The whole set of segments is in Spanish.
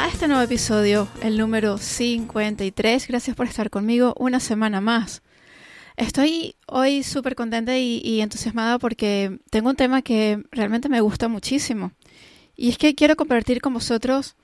a este nuevo episodio, el número 53. Gracias por estar conmigo una semana más. Estoy hoy súper contenta y, entusiasmada porque tengo un tema que realmente me gusta muchísimo. Y es que quiero compartir con vosotros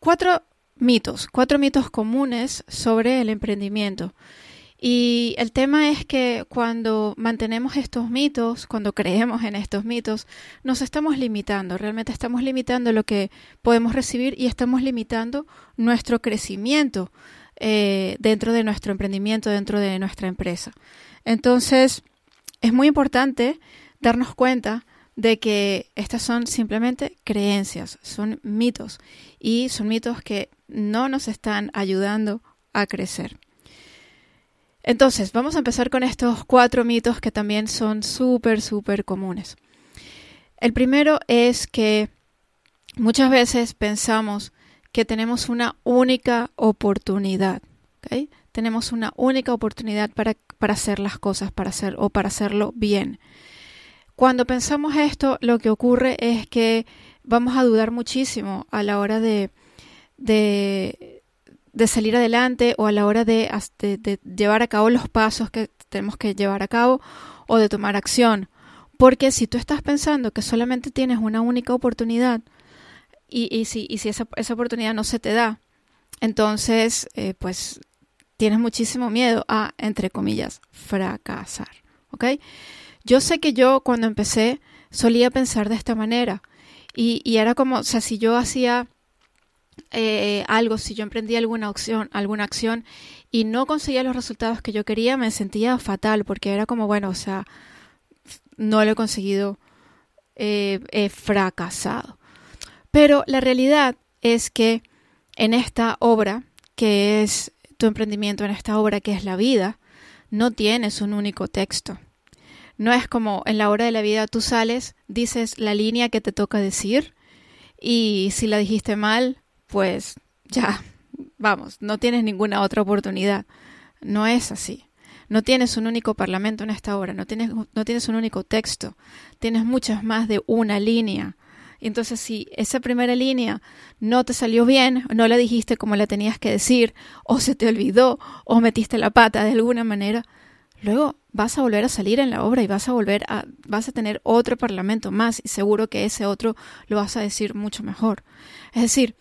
cuatro mitos, cuatro mitos comunes sobre el emprendimiento. Y el tema es que cuando mantenemos estos mitos, cuando creemos en estos mitos, nos estamos limitando, realmente estamos limitando lo que podemos recibir y estamos limitando nuestro crecimiento eh, dentro de nuestro emprendimiento, dentro de nuestra empresa. Entonces, es muy importante darnos cuenta de que estas son simplemente creencias, son mitos y son mitos que no nos están ayudando a crecer. Entonces, vamos a empezar con estos cuatro mitos que también son súper, súper comunes. El primero es que muchas veces pensamos que tenemos una única oportunidad. Tenemos una única oportunidad para, para, hacer las cosas, para hacer o para hacerlo bien. Cuando pensamos esto, lo que ocurre es que vamos a dudar muchísimo a la hora de, de de salir adelante o a la hora de, llevar a cabo los pasos que tenemos que llevar a cabo o de tomar acción. Porque si tú estás pensando que solamente tienes una única oportunidad y, si, si esa, oportunidad no se te da, entonces eh, pues tienes muchísimo miedo a, entre comillas, fracasar. ¿Ok? Yo sé que yo cuando empecé solía pensar de esta manera y, y era como, o sea, si yo hacía eh, algo, si yo emprendía alguna acción, alguna acción y no conseguía los resultados que yo quería, me sentía fatal porque era como, bueno, o sea, no lo he conseguido, eh, he fracasado. Pero la realidad es que en esta obra, que es tu emprendimiento, en esta obra que es la vida, no tienes un único texto. No es como en la hora de la vida tú sales, dices la línea que te toca decir y si la dijiste mal, pues ya, vamos, no tienes ninguna otra oportunidad. No es así. No tienes un único parlamento en esta obra, no tienes, no tienes un único texto, tienes muchas más de una línea. Entonces, si esa primera línea no te salió bien, no la dijiste como la tenías que decir, o se te olvidó, o metiste la pata de alguna manera, luego vas a volver a salir en la obra y vas a volver a, vas a tener otro parlamento más y seguro que ese otro lo vas a decir mucho mejor. Es decir,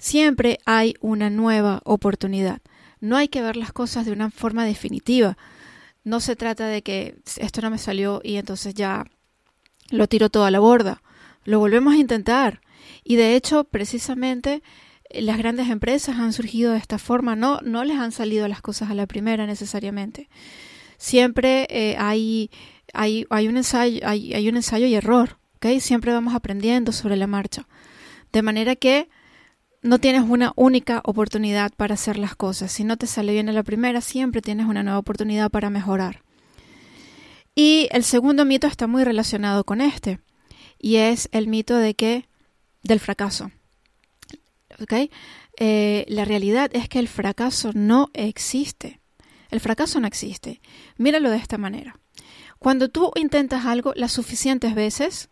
Siempre hay una nueva oportunidad. No hay que ver las cosas de una forma definitiva. No se trata de que esto no me salió y entonces ya lo tiro todo a la borda. Lo volvemos a intentar. Y de hecho, precisamente, las grandes empresas han surgido de esta forma. No, no les han salido las cosas a la primera necesariamente. Siempre eh, hay, hay, hay, un ensayo, hay, un ensayo y error. ¿okay? Siempre vamos aprendiendo sobre la marcha. De manera que no tienes una única oportunidad para hacer las cosas. Si no te sale bien en la primera, siempre tienes una nueva oportunidad para mejorar. Y el segundo mito está muy relacionado con este, y es el mito de que del fracaso. ¿Okay? Eh, la realidad es que el fracaso no existe. El fracaso no existe. Míralo de esta manera. Cuando tú intentas algo las suficientes veces,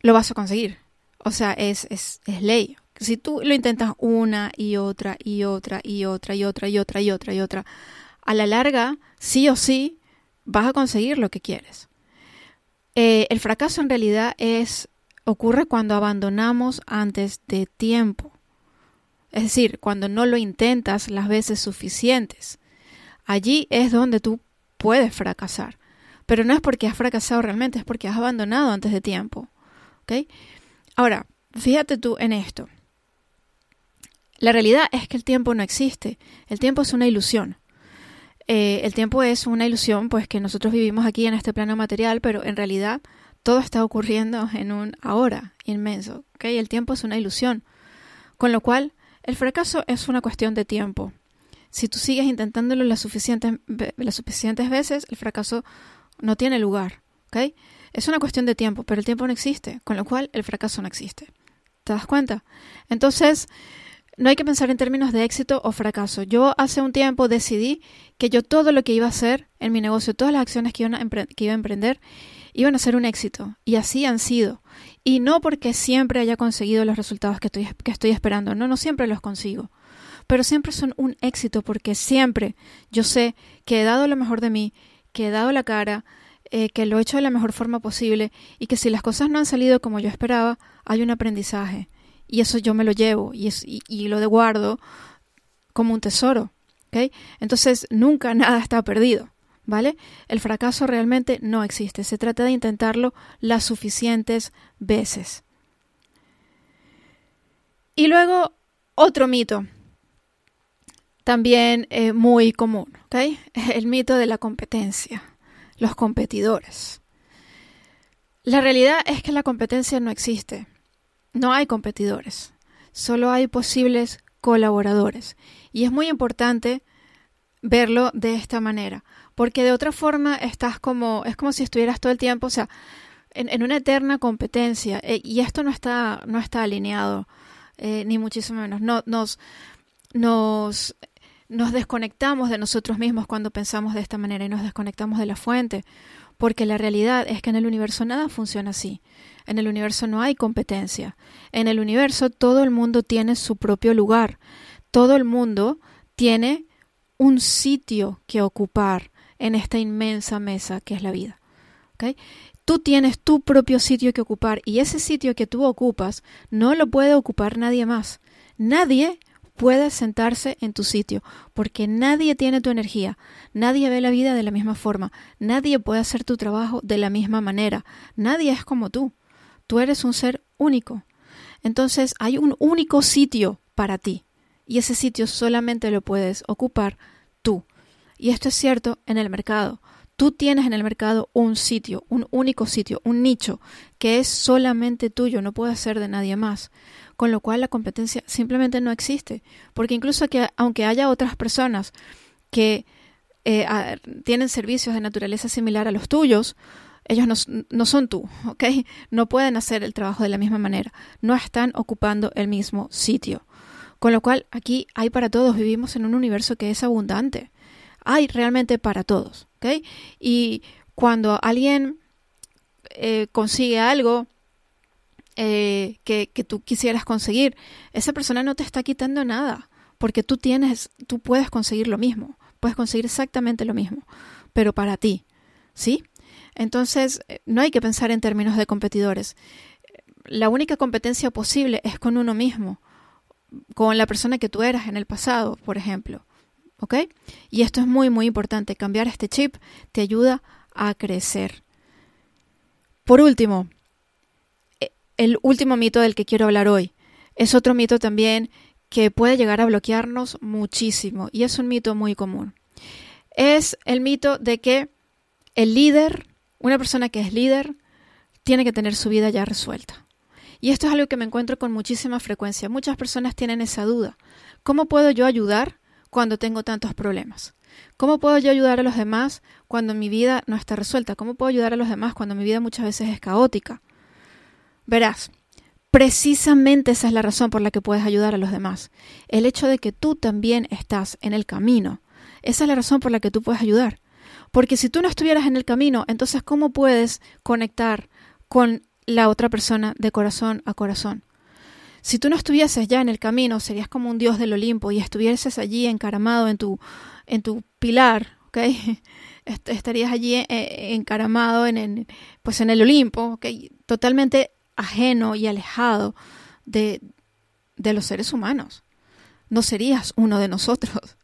lo vas a conseguir. O sea, es ley. Si tú lo intentas una y otra y otra y otra y otra y otra y otra y otra, a la larga, sí o sí, vas a conseguir lo que quieres. Eh, el fracaso en realidad es ocurre cuando abandonamos antes de tiempo. Es decir, cuando no lo intentas las veces suficientes. Allí es donde tú puedes fracasar. Pero no es porque has fracasado realmente, es porque has abandonado antes de tiempo. ¿Okay? Ahora, fíjate tú en esto. La realidad es que el tiempo no existe. El tiempo es una ilusión. Eh, el tiempo es una ilusión, pues que nosotros vivimos aquí en este plano material, pero en realidad todo está ocurriendo en un ahora inmenso. ¿okay? El tiempo es una ilusión. Con lo cual, el fracaso es una cuestión de tiempo. Si tú sigues intentándolo las suficientes, las suficientes veces, el fracaso no tiene lugar. ¿ok? Es una cuestión de tiempo, pero el tiempo no existe, con lo cual el fracaso no existe. ¿Te das cuenta? Entonces, no hay que pensar en términos de éxito o fracaso. Yo hace un tiempo decidí que yo todo lo que iba a hacer en mi negocio, todas las acciones que iba a, emprender, iban a ser un éxito. Y así han sido. Y no porque siempre haya conseguido los resultados que estoy, que estoy esperando. No, no siempre los consigo. Pero siempre son un éxito porque siempre yo sé que he dado lo mejor de mí, que he dado la cara, eh, que lo he hecho de la mejor forma posible y que si las cosas no han salido como yo esperaba, hay un aprendizaje y eso yo me lo llevo y, es, y, lo guardo como un tesoro. ¿okay? Entonces nunca nada está perdido. ¿Vale? El fracaso realmente no existe. Se trata de intentarlo las suficientes veces. Y luego otro mito, también eh, muy común, ¿okay? El mito de la competencia, los competidores. La realidad es que la competencia no existe. No hay competidores, solo hay posibles colaboradores. Y es muy importante verlo de esta manera, porque de otra forma estás como, es como si estuvieras todo el tiempo, o sea, en, una eterna competencia, eh, y esto no está, no está alineado, eh, ni muchísimo menos. No, nos, nos, nos desconectamos de nosotros mismos cuando pensamos de esta manera y nos desconectamos de la fuente, porque la realidad es que en el universo nada funciona así. En el universo no hay competencia. En el universo todo el mundo tiene su propio lugar. Todo el mundo tiene un sitio que ocupar en esta inmensa mesa que es la vida. Tú tienes tu propio sitio que ocupar y ese sitio que tú ocupas no lo puede ocupar nadie más. Nadie puede sentarse en tu sitio, porque nadie tiene tu energía, nadie ve la vida de la misma forma, nadie puede hacer tu trabajo de la misma manera, nadie es como tú. Tú eres un ser único. Entonces hay un único sitio para ti y ese sitio solamente lo puedes ocupar tú. Y esto es cierto en el mercado. Tú tienes en el mercado un sitio, un único sitio, un nicho que es solamente tuyo, no puede ser de nadie más. Con lo cual la competencia simplemente no existe. Porque incluso que aunque haya otras personas que eh, tienen servicios de naturaleza similar a los tuyos, ellos no, no, son tú, ¿ok? No pueden hacer el trabajo de la misma manera, no están ocupando el mismo sitio. Con lo cual, aquí hay para todos, vivimos en un universo que es abundante. Hay realmente para todos, Y cuando alguien eh, consigue algo eh, que, que tú quisieras conseguir, esa persona no te está quitando nada, porque tú tienes, tú puedes conseguir lo mismo, puedes conseguir exactamente lo mismo, pero para ti, ¿sí? Entonces, eh, no hay que pensar en términos de competidores. La única competencia posible es con uno mismo, con la persona que tú eras en el pasado, por ejemplo. ¿Ok? Y esto es muy, muy importante. Cambiar este chip te ayuda a crecer. Por último, eh, el último mito del que quiero hablar hoy es otro mito también que puede llegar a bloquearnos muchísimo y es un mito muy común. Es el mito de que el líder una persona que es líder tiene que tener su vida ya resuelta. Y esto es algo que me encuentro con muchísima frecuencia. Muchas personas tienen esa duda. ¿Cómo puedo yo ayudar cuando tengo tantos problemas? ¿Cómo puedo yo ayudar a los demás cuando mi vida no está resuelta? ¿Cómo puedo ayudar a los demás cuando mi vida muchas veces es caótica? Verás, precisamente esa es la razón por la que puedes ayudar a los demás. El hecho de que tú también estás en el camino. Esa es la razón por la que tú puedes ayudar. Porque si tú no estuvieras en el camino, entonces ¿cómo puedes conectar con la otra persona de corazón a corazón? Si tú no estuvieses ya en el camino, serías como un dios del Olimpo y estuvieses allí encaramado en tu, en tu pilar, ¿ok? Estarías allí eh, encaramado en, pues en el Olimpo. Totalmente ajeno y alejado de, de los seres humanos. No serías uno de nosotros.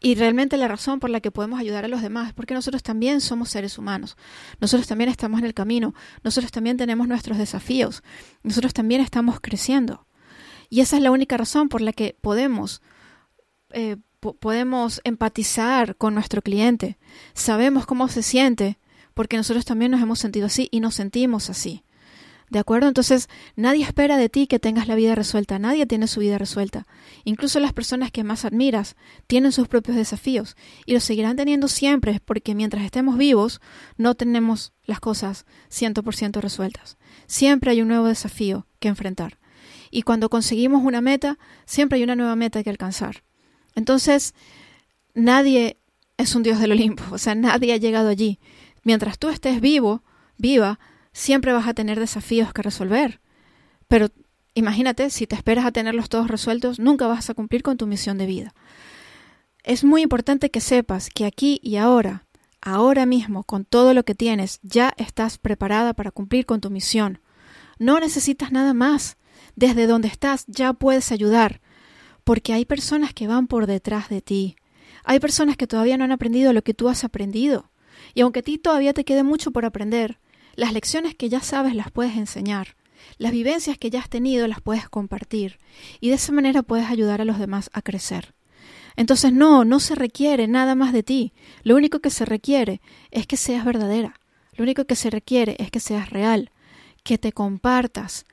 Y realmente la razón por la que podemos ayudar a los demás es porque nosotros también somos seres humanos. Nosotros también estamos en el camino. Nosotros también tenemos nuestros desafíos. Nosotros también estamos creciendo. Y esa es la única razón por la que podemos, eh, podemos empatizar con nuestro cliente. Sabemos cómo se siente porque nosotros también nos hemos sentido así y nos sentimos así. ¿De acuerdo? Entonces, nadie espera de ti que tengas la vida resuelta, nadie tiene su vida resuelta. Incluso las personas que más admiras tienen sus propios desafíos y los seguirán teniendo siempre porque mientras estemos vivos no tenemos las cosas 100% resueltas. Siempre hay un nuevo desafío que enfrentar. Y cuando conseguimos una meta, siempre hay una nueva meta que alcanzar. Entonces, nadie es un dios del Olimpo, o sea, nadie ha llegado allí. Mientras tú estés vivo, viva, siempre vas a tener desafíos que resolver. Pero imagínate, si te esperas a tenerlos todos resueltos, nunca vas a cumplir con tu misión de vida. Es muy importante que sepas que aquí y ahora, ahora mismo, con todo lo que tienes, ya estás preparada para cumplir con tu misión. No necesitas nada más. Desde donde estás ya puedes ayudar, porque hay personas que van por detrás de ti. Hay personas que todavía no han aprendido lo que tú has aprendido. Y aunque a ti todavía te quede mucho por aprender, las lecciones que ya sabes las puedes enseñar. Las vivencias que ya has tenido las puedes compartir. Y de esa manera puedes ayudar a los demás a crecer. Entonces no, no se requiere nada más de ti. Lo único que se requiere es que seas verdadera. Lo único que se requiere es que seas real, que te compartas,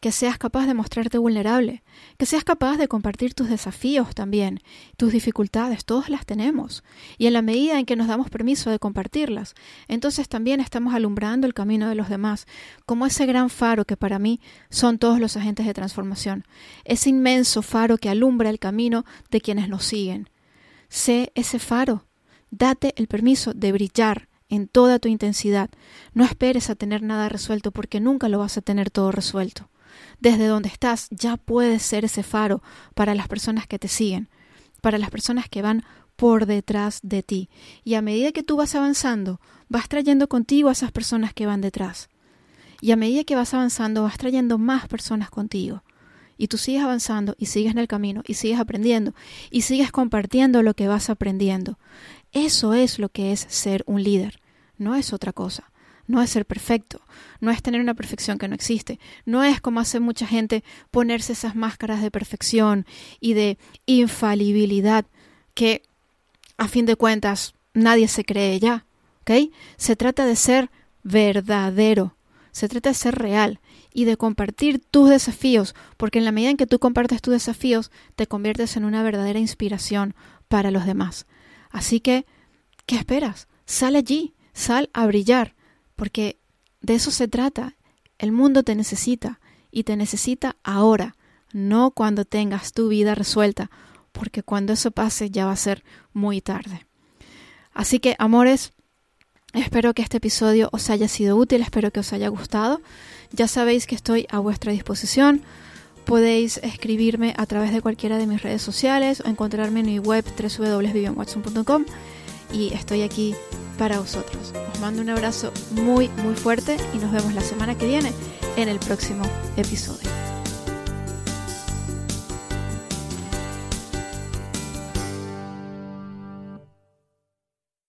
que seas capaz de mostrarte vulnerable, que seas capaz de compartir tus desafíos también, tus dificultades, todas las tenemos. Y en la medida en que nos damos permiso de compartirlas, entonces también estamos alumbrando el camino de los demás, como ese gran faro que para mí son todos los agentes de transformación, ese inmenso faro que alumbra el camino de quienes nos siguen. Sé ese faro, date el permiso de brillar en toda tu intensidad. No esperes a tener nada resuelto porque nunca lo vas a tener todo resuelto desde donde estás ya puedes ser ese faro para las personas que te siguen, para las personas que van por detrás de ti. Y a medida que tú vas avanzando, vas trayendo contigo a esas personas que van detrás. Y a medida que vas avanzando, vas trayendo más personas contigo. Y tú sigues avanzando y sigues en el camino y sigues aprendiendo y sigues compartiendo lo que vas aprendiendo. Eso es lo que es ser un líder, no es otra cosa no es ser perfecto, no es tener una perfección que no existe, no es como hace mucha gente ponerse esas máscaras de perfección y de infalibilidad que a fin de cuentas nadie se cree ya, ¿ok? Se trata de ser verdadero, se trata de ser real y de compartir tus desafíos, porque en la medida en que tú compartes tus desafíos, te conviertes en una verdadera inspiración para los demás. Así que, ¿qué esperas? Sal allí, sal a brillar, porque de eso se trata. El mundo te necesita y te necesita ahora, no cuando tengas tu vida resuelta, porque cuando eso pase ya va a ser muy tarde. Así que, amores, espero que este episodio os haya sido útil, espero que os haya gustado. Ya sabéis que estoy a vuestra disposición. Podéis escribirme a través de cualquiera de mis redes sociales o encontrarme en mi web www.vivianwatson.com y estoy aquí para vosotros. Os mando un abrazo muy, muy fuerte y nos vemos la semana que viene en el próximo episodio.